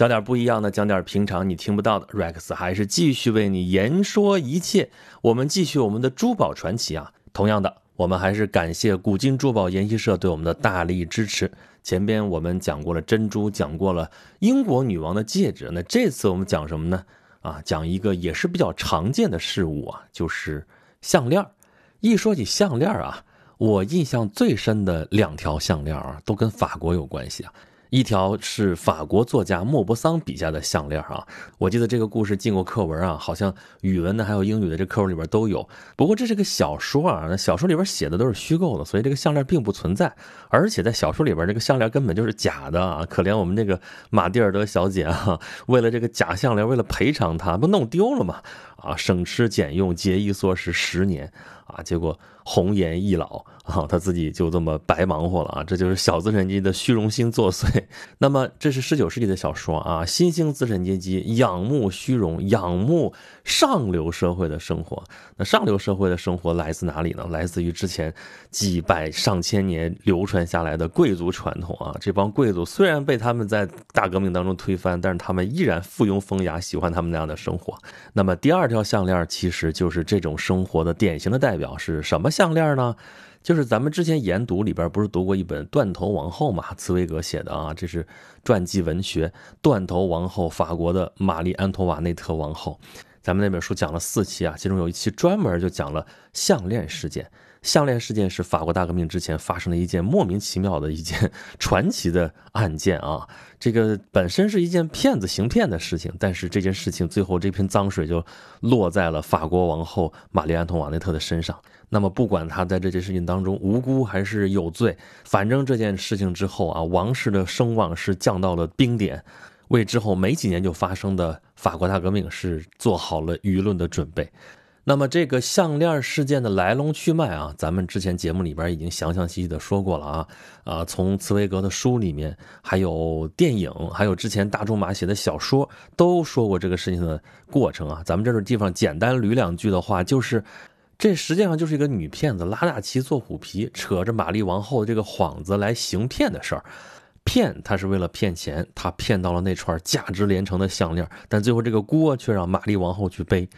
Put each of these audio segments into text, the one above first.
讲点不一样的，讲点平常你听不到的。Rex 还是继续为你言说一切。我们继续我们的珠宝传奇啊。同样的，我们还是感谢古今珠宝研习社对我们的大力支持。前边我们讲过了珍珠，讲过了英国女王的戒指，那这次我们讲什么呢？啊，讲一个也是比较常见的事物啊，就是项链。一说起项链啊，我印象最深的两条项链啊，都跟法国有关系啊。一条是法国作家莫泊桑笔下的项链啊，我记得这个故事进过课文啊，好像语文的还有英语的这课文里边都有。不过这是个小说啊，那小说里边写的都是虚构的，所以这个项链并不存在。而且在小说里边，这个项链根本就是假的啊！可怜我们这个马蒂尔德小姐啊，为了这个假项链，为了赔偿她，不弄丢了吗？啊，省吃俭用，节衣缩食十年啊，结果红颜易老。啊，他自己就这么白忙活了啊！这就是小资产阶级的虚荣心作祟。那么，这是十九世纪的小说啊，新兴资产阶级仰慕虚荣，仰慕上流社会的生活。那上流社会的生活来自哪里呢？来自于之前几百上千年流传下来的贵族传统啊。这帮贵族虽然被他们在大革命当中推翻，但是他们依然附庸风雅，喜欢他们那样的生活。那么，第二这条项链其实就是这种生活的典型的代表，是什么项链呢？就是咱们之前研读里边不是读过一本《断头王后》嘛，茨威格写的啊，这是传记文学《断头王后》，法国的玛丽安托瓦内特王后。咱们那本书讲了四期啊，其中有一期专门就讲了项链事件。项链事件是法国大革命之前发生的一件莫名其妙的一件 传奇的案件啊。这个本身是一件骗子行骗的事情，但是这件事情最后这盆脏水就落在了法国王后玛丽安托瓦内特的身上。那么，不管他在这件事情当中无辜还是有罪，反正这件事情之后啊，王室的声望是降到了冰点，为之后没几年就发生的法国大革命是做好了舆论的准备。那么，这个项链事件的来龙去脉啊，咱们之前节目里边已经详详细细的说过了啊啊，从茨威格的书里面，还有电影，还有之前大仲马写的小说，都说过这个事情的过程啊。咱们这个地方简单捋两句的话，就是。这实际上就是一个女骗子拉大旗做虎皮，扯着玛丽王后这个幌子来行骗的事儿。骗她是为了骗钱，她骗到了那串价值连城的项链，但最后这个锅却让玛丽王后去背。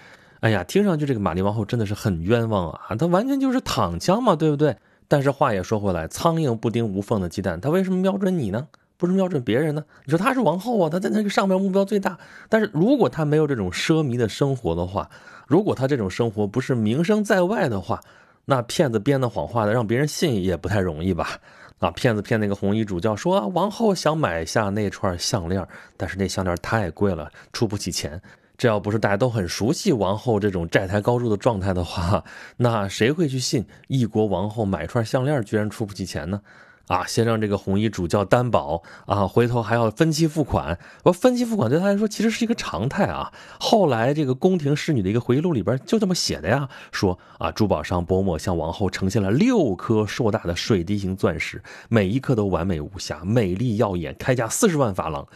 哎呀，听上去这个玛丽王后真的是很冤枉啊！她完全就是躺枪嘛，对不对？但是话也说回来，苍蝇不叮无缝的鸡蛋，她为什么瞄准你呢？不是瞄准别人呢？你说她是王后啊，她在那个上面目标最大。但是如果她没有这种奢靡的生活的话，如果她这种生活不是名声在外的话，那骗子编的谎话的让别人信也不太容易吧？啊，骗子骗那个红衣主教说王后想买下那串项链，但是那项链太贵了，出不起钱。这要不是大家都很熟悉王后这种债台高筑的状态的话，那谁会去信一国王后买串项链居然出不起钱呢？啊，先让这个红衣主教担保啊，回头还要分期付款。我分期付款对他来说其实是一个常态啊。后来这个宫廷侍女的一个回忆录里边就这么写的呀，说啊，珠宝商伯莫向王后呈现了六颗硕大的水滴形钻石，每一颗都完美无瑕，美丽耀眼，开价四十万法郎。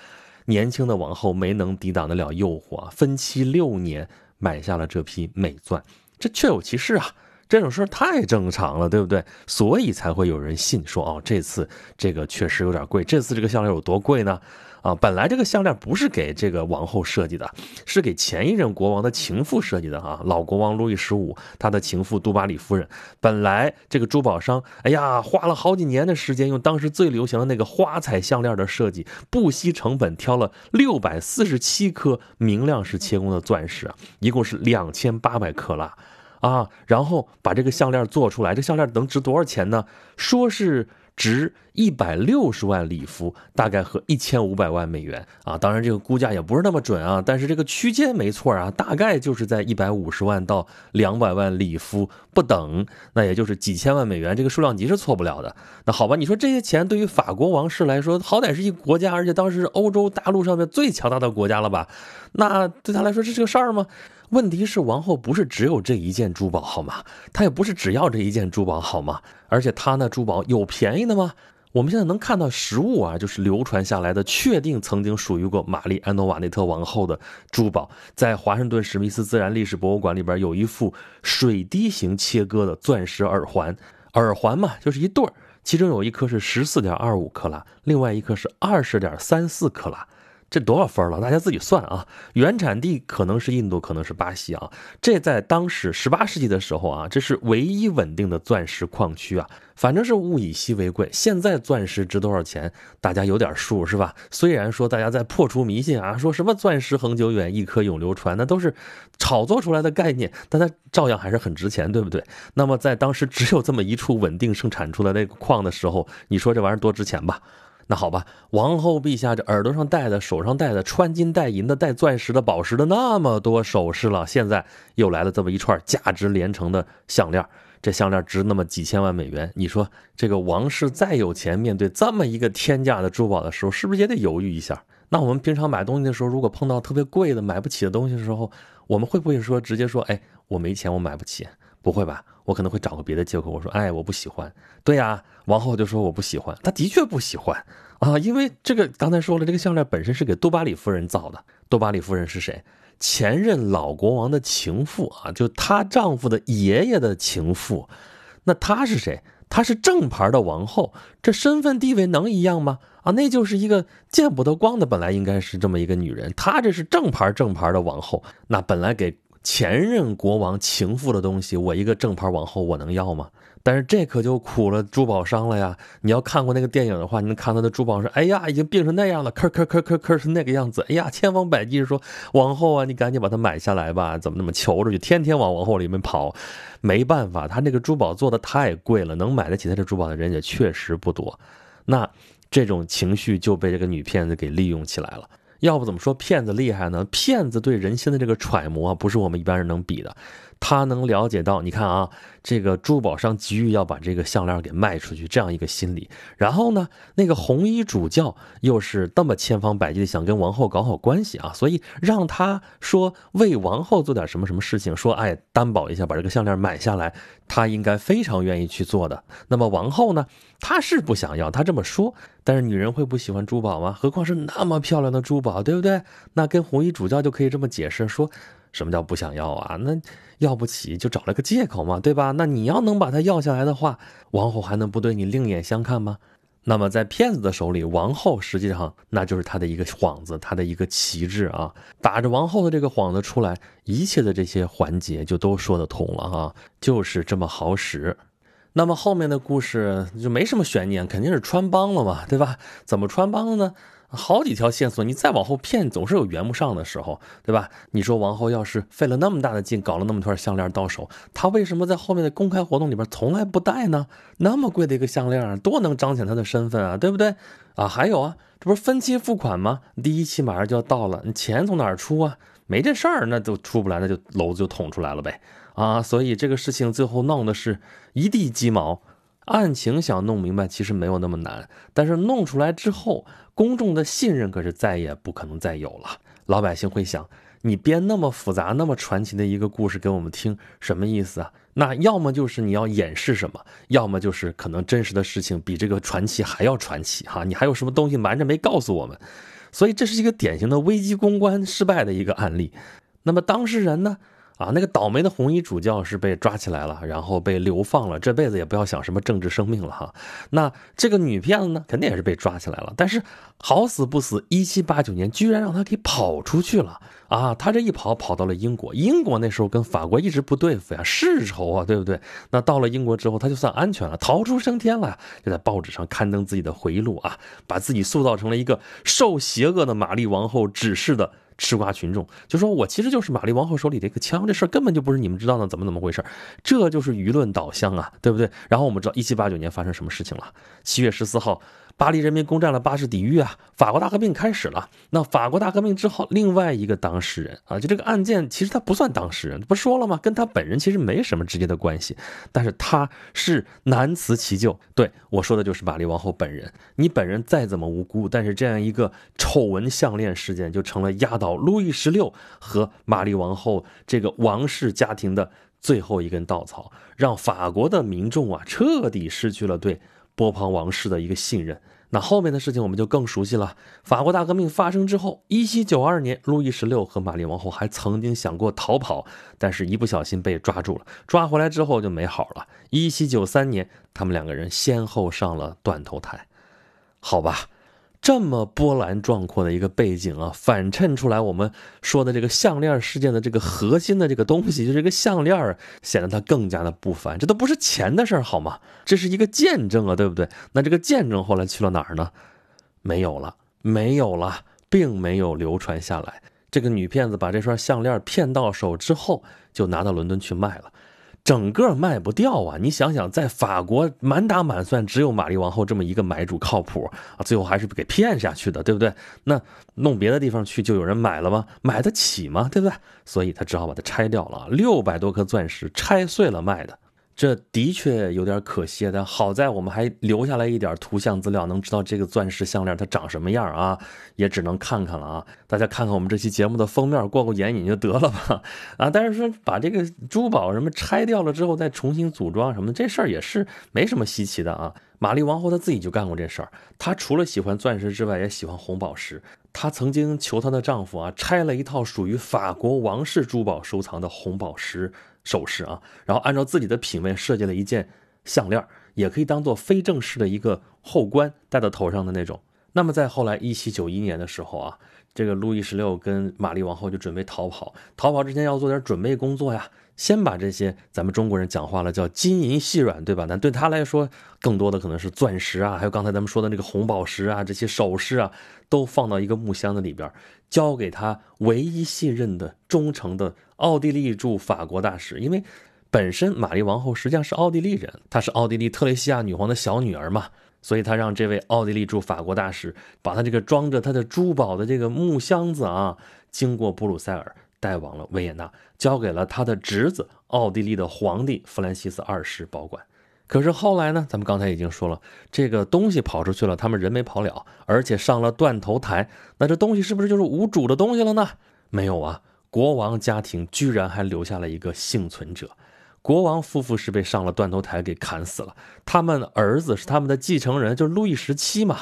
年轻的王后没能抵挡得了诱惑，分期六年买下了这批美钻，这确有其事啊。这种事太正常了，对不对？所以才会有人信说，哦，这次这个确实有点贵。这次这个项链有多贵呢？啊，本来这个项链不是给这个王后设计的，是给前一任国王的情妇设计的啊。老国王路易十五他的情妇杜巴里夫人，本来这个珠宝商，哎呀，花了好几年的时间，用当时最流行的那个花彩项链的设计，不惜成本挑了六百四十七颗明亮式切工的钻石，一共是两千八百克拉。啊，然后把这个项链做出来，这项链能值多少钱呢？说是值一百六十万里夫，大概和一千五百万美元啊。当然，这个估价也不是那么准啊，但是这个区间没错啊，大概就是在一百五十万到两百万里夫不等，那也就是几千万美元，这个数量级是错不了的。那好吧，你说这些钱对于法国王室来说，好歹是一国家，而且当时是欧洲大陆上面最强大的国家了吧？那对他来说这是个事儿吗？问题是王后不是只有这一件珠宝好吗？她也不是只要这一件珠宝好吗？而且她那珠宝有便宜的吗？我们现在能看到实物啊，就是流传下来的，确定曾经属于过玛丽安诺瓦内特王后的珠宝，在华盛顿史密斯自然历史博物馆里边有一副水滴形切割的钻石耳环，耳环嘛就是一对儿，其中有一颗是十四点二五克拉，另外一颗是二十点三四克拉。这多少分了？大家自己算啊。原产地可能是印度，可能是巴西啊。这在当时十八世纪的时候啊，这是唯一稳定的钻石矿区啊。反正是物以稀为贵。现在钻石值多少钱？大家有点数是吧？虽然说大家在破除迷信啊，说什么钻石恒久远，一颗永流传，那都是炒作出来的概念，但它照样还是很值钱，对不对？那么在当时只有这么一处稳定生产出来那个矿的时候，你说这玩意儿多值钱吧？那好吧，王后陛下这耳朵上戴的、手上戴的、穿金戴银的、戴钻石的、宝石的那么多首饰了，现在又来了这么一串价值连城的项链，这项链值那么几千万美元，你说这个王室再有钱，面对这么一个天价的珠宝的时候，是不是也得犹豫一下？那我们平常买东西的时候，如果碰到特别贵的、买不起的东西的时候，我们会不会说直接说，哎，我没钱，我买不起？不会吧？我可能会找个别的借口，我说，哎，我不喜欢。对呀，王后就说我不喜欢，她的确不喜欢啊，因为这个刚才说了，这个项链本身是给杜巴里夫人造的。杜巴里夫人是谁？前任老国王的情妇啊，就她丈夫的爷爷的情妇。那她是谁？她是正牌的王后，这身份地位能一样吗？啊，那就是一个见不得光的，本来应该是这么一个女人，她这是正牌正牌的王后，那本来给。前任国王情妇的东西，我一个正牌王后，我能要吗？但是这可就苦了珠宝商了呀！你要看过那个电影的话，你能看到的珠宝商，哎呀，已经病成那样了，咳咳咳咳咳是那个样子。哎呀，千方百计说王后啊，你赶紧把它买下来吧，怎么那么求着去，天天往王后里面跑。没办法，他那个珠宝做的太贵了，能买得起他这珠宝的人也确实不多。那这种情绪就被这个女骗子给利用起来了。要不怎么说骗子厉害呢？骗子对人心的这个揣摩，不是我们一般人能比的。他能了解到，你看啊，这个珠宝商急于要把这个项链给卖出去，这样一个心理。然后呢，那个红衣主教又是那么千方百计的想跟王后搞好关系啊，所以让他说为王后做点什么什么事情，说哎担保一下把这个项链买下来，他应该非常愿意去做的。那么王后呢，她是不想要，她这么说，但是女人会不喜欢珠宝吗？何况是那么漂亮的珠宝，对不对？那跟红衣主教就可以这么解释说。什么叫不想要啊？那要不起就找了个借口嘛，对吧？那你要能把它要下来的话，王后还能不对你另眼相看吗？那么在骗子的手里，王后实际上那就是他的一个幌子，他的一个旗帜啊。打着王后的这个幌子出来，一切的这些环节就都说得通了啊，就是这么好使。那么后面的故事就没什么悬念，肯定是穿帮了嘛，对吧？怎么穿帮了呢？好几条线索，你再往后骗，总是有圆不上的时候，对吧？你说王后要是费了那么大的劲，搞了那么串项链到手，她为什么在后面的公开活动里边从来不戴呢？那么贵的一个项链，多能彰显她的身份啊，对不对？啊，还有啊，这不是分期付款吗？第一期马上就要到了，你钱从哪儿出啊？没这事儿，那就出不来，那就篓子就捅出来了呗。啊，所以这个事情最后弄的是一地鸡毛。案情想弄明白，其实没有那么难，但是弄出来之后，公众的信任可是再也不可能再有了。老百姓会想，你编那么复杂、那么传奇的一个故事给我们听，什么意思啊？那要么就是你要掩饰什么，要么就是可能真实的事情比这个传奇还要传奇哈。你还有什么东西瞒着没告诉我们？所以这是一个典型的危机公关失败的一个案例。那么当事人呢？啊，那个倒霉的红衣主教是被抓起来了，然后被流放了，这辈子也不要想什么政治生命了哈。那这个女骗子呢，肯定也是被抓起来了，但是好死不死，一七八九年居然让她给跑出去了啊！她这一跑跑到了英国，英国那时候跟法国一直不对付呀，世仇啊，对不对？那到了英国之后，她就算安全了，逃出升天了，就在报纸上刊登自己的回忆录啊，把自己塑造成了一个受邪恶的玛丽王后指示的。吃瓜群众就说：“我其实就是玛丽王后手里这个枪，这事儿根本就不是你们知道的，怎么怎么回事？这就是舆论导向啊，对不对？”然后我们知道，一七八九年发生什么事情了？七月十四号。巴黎人民攻占了巴士底狱啊！法国大革命开始了。那法国大革命之后，另外一个当事人啊，就这个案件其实他不算当事人，不说了吗？跟他本人其实没什么直接的关系，但是他是难辞其咎。对我说的就是玛丽王后本人。你本人再怎么无辜，但是这样一个丑闻项链事件就成了压倒路易十六和玛丽王后这个王室家庭的最后一根稻草，让法国的民众啊彻底失去了对。波旁王室的一个信任，那后面的事情我们就更熟悉了。法国大革命发生之后，一七九二年，路易十六和玛丽王后还曾经想过逃跑，但是一不小心被抓住了。抓回来之后就没好了。一七九三年，他们两个人先后上了断头台。好吧，这么波澜壮阔的一个背景啊，反衬出来我们说的这个项链事件的这个核心的这个东西，就是这个项链显得它更加的不凡。这都不是钱的事儿好吗？这是一个见证啊，对不对？那这个见证后来去了哪儿呢？没有了，没有了，并没有流传下来。这个女骗子把这串项链骗到手之后，就拿到伦敦去卖了。整个卖不掉啊！你想想，在法国满打满算只有玛丽王后这么一个买主靠谱啊，最后还是给骗下去的，对不对？那弄别的地方去就有人买了吗？买得起吗？对不对？所以他只好把它拆掉了，六百多颗钻石拆碎了卖的。这的确有点可惜，但好在我们还留下来一点图像资料，能知道这个钻石项链它长什么样啊？也只能看看了啊！大家看看我们这期节目的封面，过过眼瘾就得了吧！啊，但是说把这个珠宝什么拆掉了之后再重新组装什么，这事儿也是没什么稀奇的啊。玛丽王后她自己就干过这事儿，她除了喜欢钻石之外，也喜欢红宝石。她曾经求她的丈夫啊，拆了一套属于法国王室珠宝收藏的红宝石。首饰啊，然后按照自己的品味设计了一件项链，也可以当做非正式的一个后冠戴到头上的那种。那么在后来一七九一年的时候啊，这个路易十六跟玛丽王后就准备逃跑，逃跑之前要做点准备工作呀，先把这些咱们中国人讲话了叫金银细软，对吧？那对他来说，更多的可能是钻石啊，还有刚才咱们说的那个红宝石啊，这些首饰啊，都放到一个木箱子里边，交给他唯一信任的忠诚的。奥地利驻法国大使，因为本身玛丽王后实际上是奥地利人，她是奥地利特蕾西亚女皇的小女儿嘛，所以他让这位奥地利驻法国大使把他这个装着他的珠宝的这个木箱子啊，经过布鲁塞尔带往了维也纳，交给了他的侄子奥地利的皇帝弗兰西斯二世保管。可是后来呢，咱们刚才已经说了，这个东西跑出去了，他们人没跑了，而且上了断头台，那这东西是不是就是无主的东西了呢？没有啊。国王家庭居然还留下了一个幸存者，国王夫妇是被上了断头台给砍死了，他们儿子是他们的继承人，就是路易十七嘛，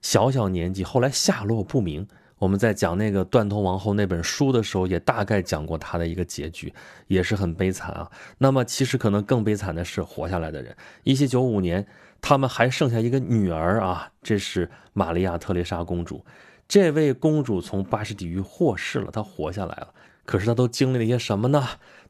小小年纪，后来下落不明。我们在讲那个断头王后那本书的时候，也大概讲过他的一个结局，也是很悲惨啊。那么其实可能更悲惨的是活下来的人。一七九五年，他们还剩下一个女儿啊，这是玛利亚特蕾莎公主。这位公主从巴士底狱获释了，她活下来了。可是她都经历了些什么呢？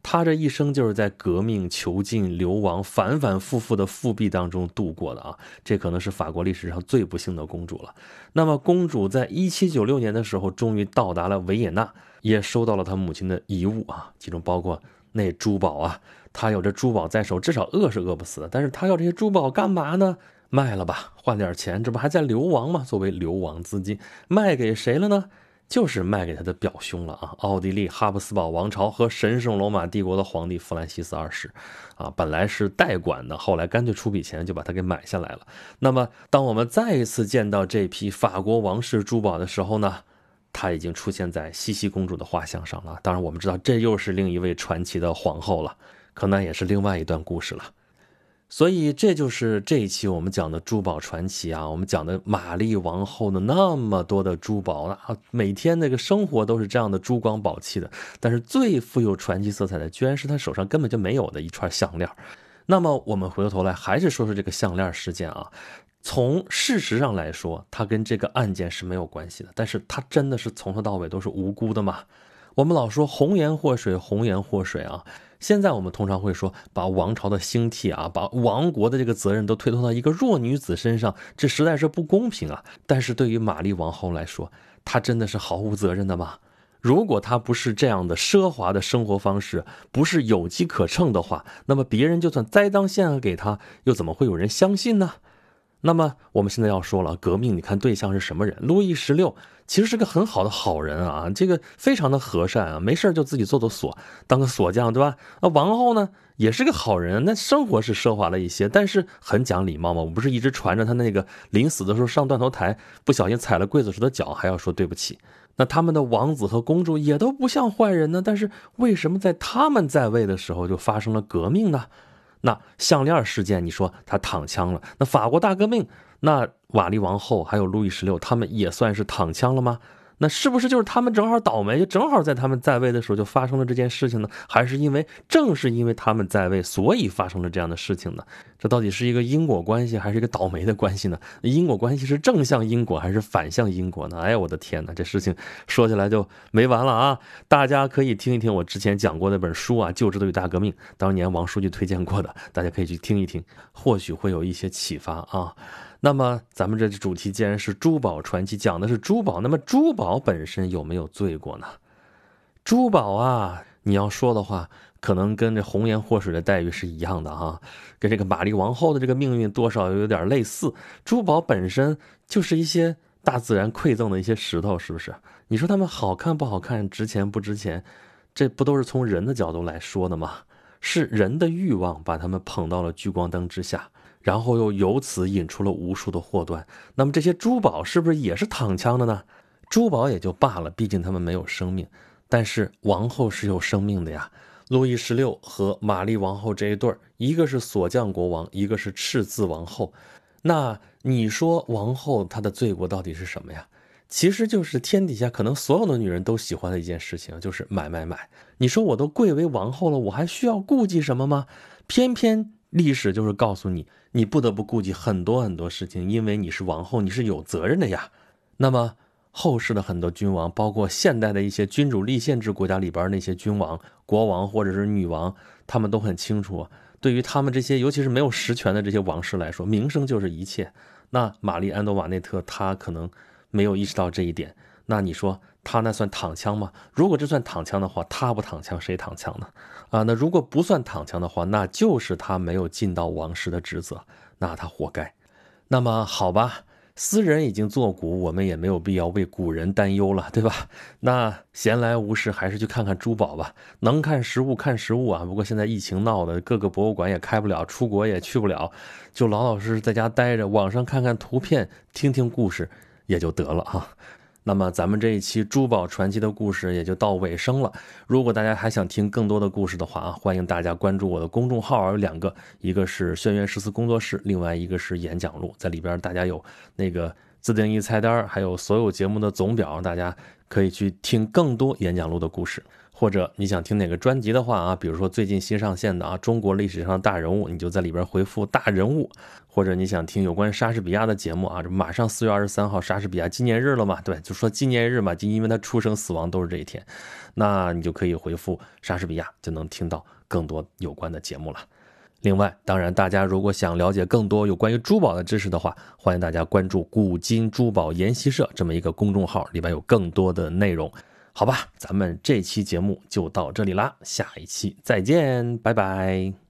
他这一生就是在革命、囚禁、流亡、反反复复的复辟当中度过的啊！这可能是法国历史上最不幸的公主了。那么，公主在一七九六年的时候，终于到达了维也纳，也收到了她母亲的遗物啊，其中包括那珠宝啊。她有这珠宝在手，至少饿是饿不死的。但是她要这些珠宝干嘛呢？卖了吧，换点钱，这不还在流亡吗？作为流亡资金，卖给谁了呢？就是卖给他的表兄了啊！奥地利哈布斯堡王朝和神圣罗马帝国的皇帝弗兰西斯二世，啊，本来是代管的，后来干脆出笔钱就把他给买下来了。那么，当我们再一次见到这批法国王室珠宝的时候呢，他已经出现在茜茜公主的画像上了。当然，我们知道这又是另一位传奇的皇后了，可能也是另外一段故事了。所以这就是这一期我们讲的珠宝传奇啊，我们讲的玛丽王后的那么多的珠宝啊，每天那个生活都是这样的珠光宝气的。但是最富有传奇色彩的，居然是她手上根本就没有的一串项链。那么我们回过头来还是说说这个项链事件啊，从事实上来说，它跟这个案件是没有关系的。但是它真的是从头到尾都是无辜的吗？我们老说红颜祸水，红颜祸水啊。现在我们通常会说，把王朝的兴替啊，把王国的这个责任都推脱到一个弱女子身上，这实在是不公平啊。但是对于玛丽王后来说，她真的是毫无责任的吗？如果她不是这样的奢华的生活方式，不是有机可乘的话，那么别人就算栽赃陷害给她，又怎么会有人相信呢？那么我们现在要说了，革命，你看对象是什么人？路易十六。其实是个很好的好人啊，这个非常的和善啊，没事就自己做做锁，当个锁匠，对吧？那王后呢，也是个好人，那生活是奢华了一些，但是很讲礼貌嘛。我不是一直传着他那个临死的时候上断头台，不小心踩了刽子手的脚，还要说对不起。那他们的王子和公主也都不像坏人呢，但是为什么在他们在位的时候就发生了革命呢？那项链事件，你说他躺枪了，那法国大革命？那瓦利王后还有路易十六，他们也算是躺枪了吗？那是不是就是他们正好倒霉，就正好在他们在位的时候就发生了这件事情呢？还是因为正是因为他们在位，所以发生了这样的事情呢？这到底是一个因果关系，还是一个倒霉的关系呢？因果关系是正向因果还是反向因果呢？哎呀，我的天哪，这事情说起来就没完了啊！大家可以听一听我之前讲过那本书啊，《旧制度与大革命》，当年王书记推荐过的，大家可以去听一听，或许会有一些启发啊。那么，咱们这主题既然是珠宝传奇，讲的是珠宝，那么珠宝本身有没有罪过呢？珠宝啊，你要说的话，可能跟这红颜祸水的待遇是一样的哈，跟这个玛丽王后的这个命运多少有点类似。珠宝本身就是一些大自然馈赠的一些石头，是不是？你说它们好看不好看，值钱不值钱，这不都是从人的角度来说的吗？是人的欲望把它们捧到了聚光灯之下。然后又由此引出了无数的祸端。那么这些珠宝是不是也是躺枪的呢？珠宝也就罢了，毕竟他们没有生命。但是王后是有生命的呀。路易十六和玛丽王后这一对儿，一个是锁匠国王，一个是赤字王后。那你说王后她的罪过到底是什么呀？其实就是天底下可能所有的女人都喜欢的一件事情，就是买买买。你说我都贵为王后了，我还需要顾忌什么吗？偏偏。历史就是告诉你，你不得不顾及很多很多事情，因为你是王后，你是有责任的呀。那么后世的很多君王，包括现代的一些君主立宪制国家里边那些君王、国王或者是女王，他们都很清楚，对于他们这些尤其是没有实权的这些王室来说，名声就是一切。那玛丽安多瓦内特她可能没有意识到这一点。那你说？他那算躺枪吗？如果这算躺枪的话，他不躺枪谁躺枪呢？啊，那如果不算躺枪的话，那就是他没有尽到王室的职责，那他活该。那么好吧，私人已经作古，我们也没有必要为古人担忧了，对吧？那闲来无事还是去看看珠宝吧，能看实物看实物啊。不过现在疫情闹的，各个博物馆也开不了，出国也去不了，就老老实实在家待着，网上看看图片，听听故事也就得了哈。那么咱们这一期珠宝传奇的故事也就到尾声了。如果大家还想听更多的故事的话啊，欢迎大家关注我的公众号，有两个，一个是轩辕十四工作室，另外一个是演讲录，在里边大家有那个自定义菜单，还有所有节目的总表，大家可以去听更多演讲录的故事。或者你想听哪个专辑的话啊，比如说最近新上线的啊，中国历史上的大人物，你就在里边回复大人物。或者你想听有关莎士比亚的节目啊，这马上四月二十三号莎士比亚纪念日了嘛，对，就说纪念日嘛，就因为他出生死亡都是这一天，那你就可以回复莎士比亚，就能听到更多有关的节目了。另外，当然大家如果想了解更多有关于珠宝的知识的话，欢迎大家关注古今珠宝研习社这么一个公众号，里边有更多的内容。好吧，咱们这期节目就到这里啦，下一期再见，拜拜。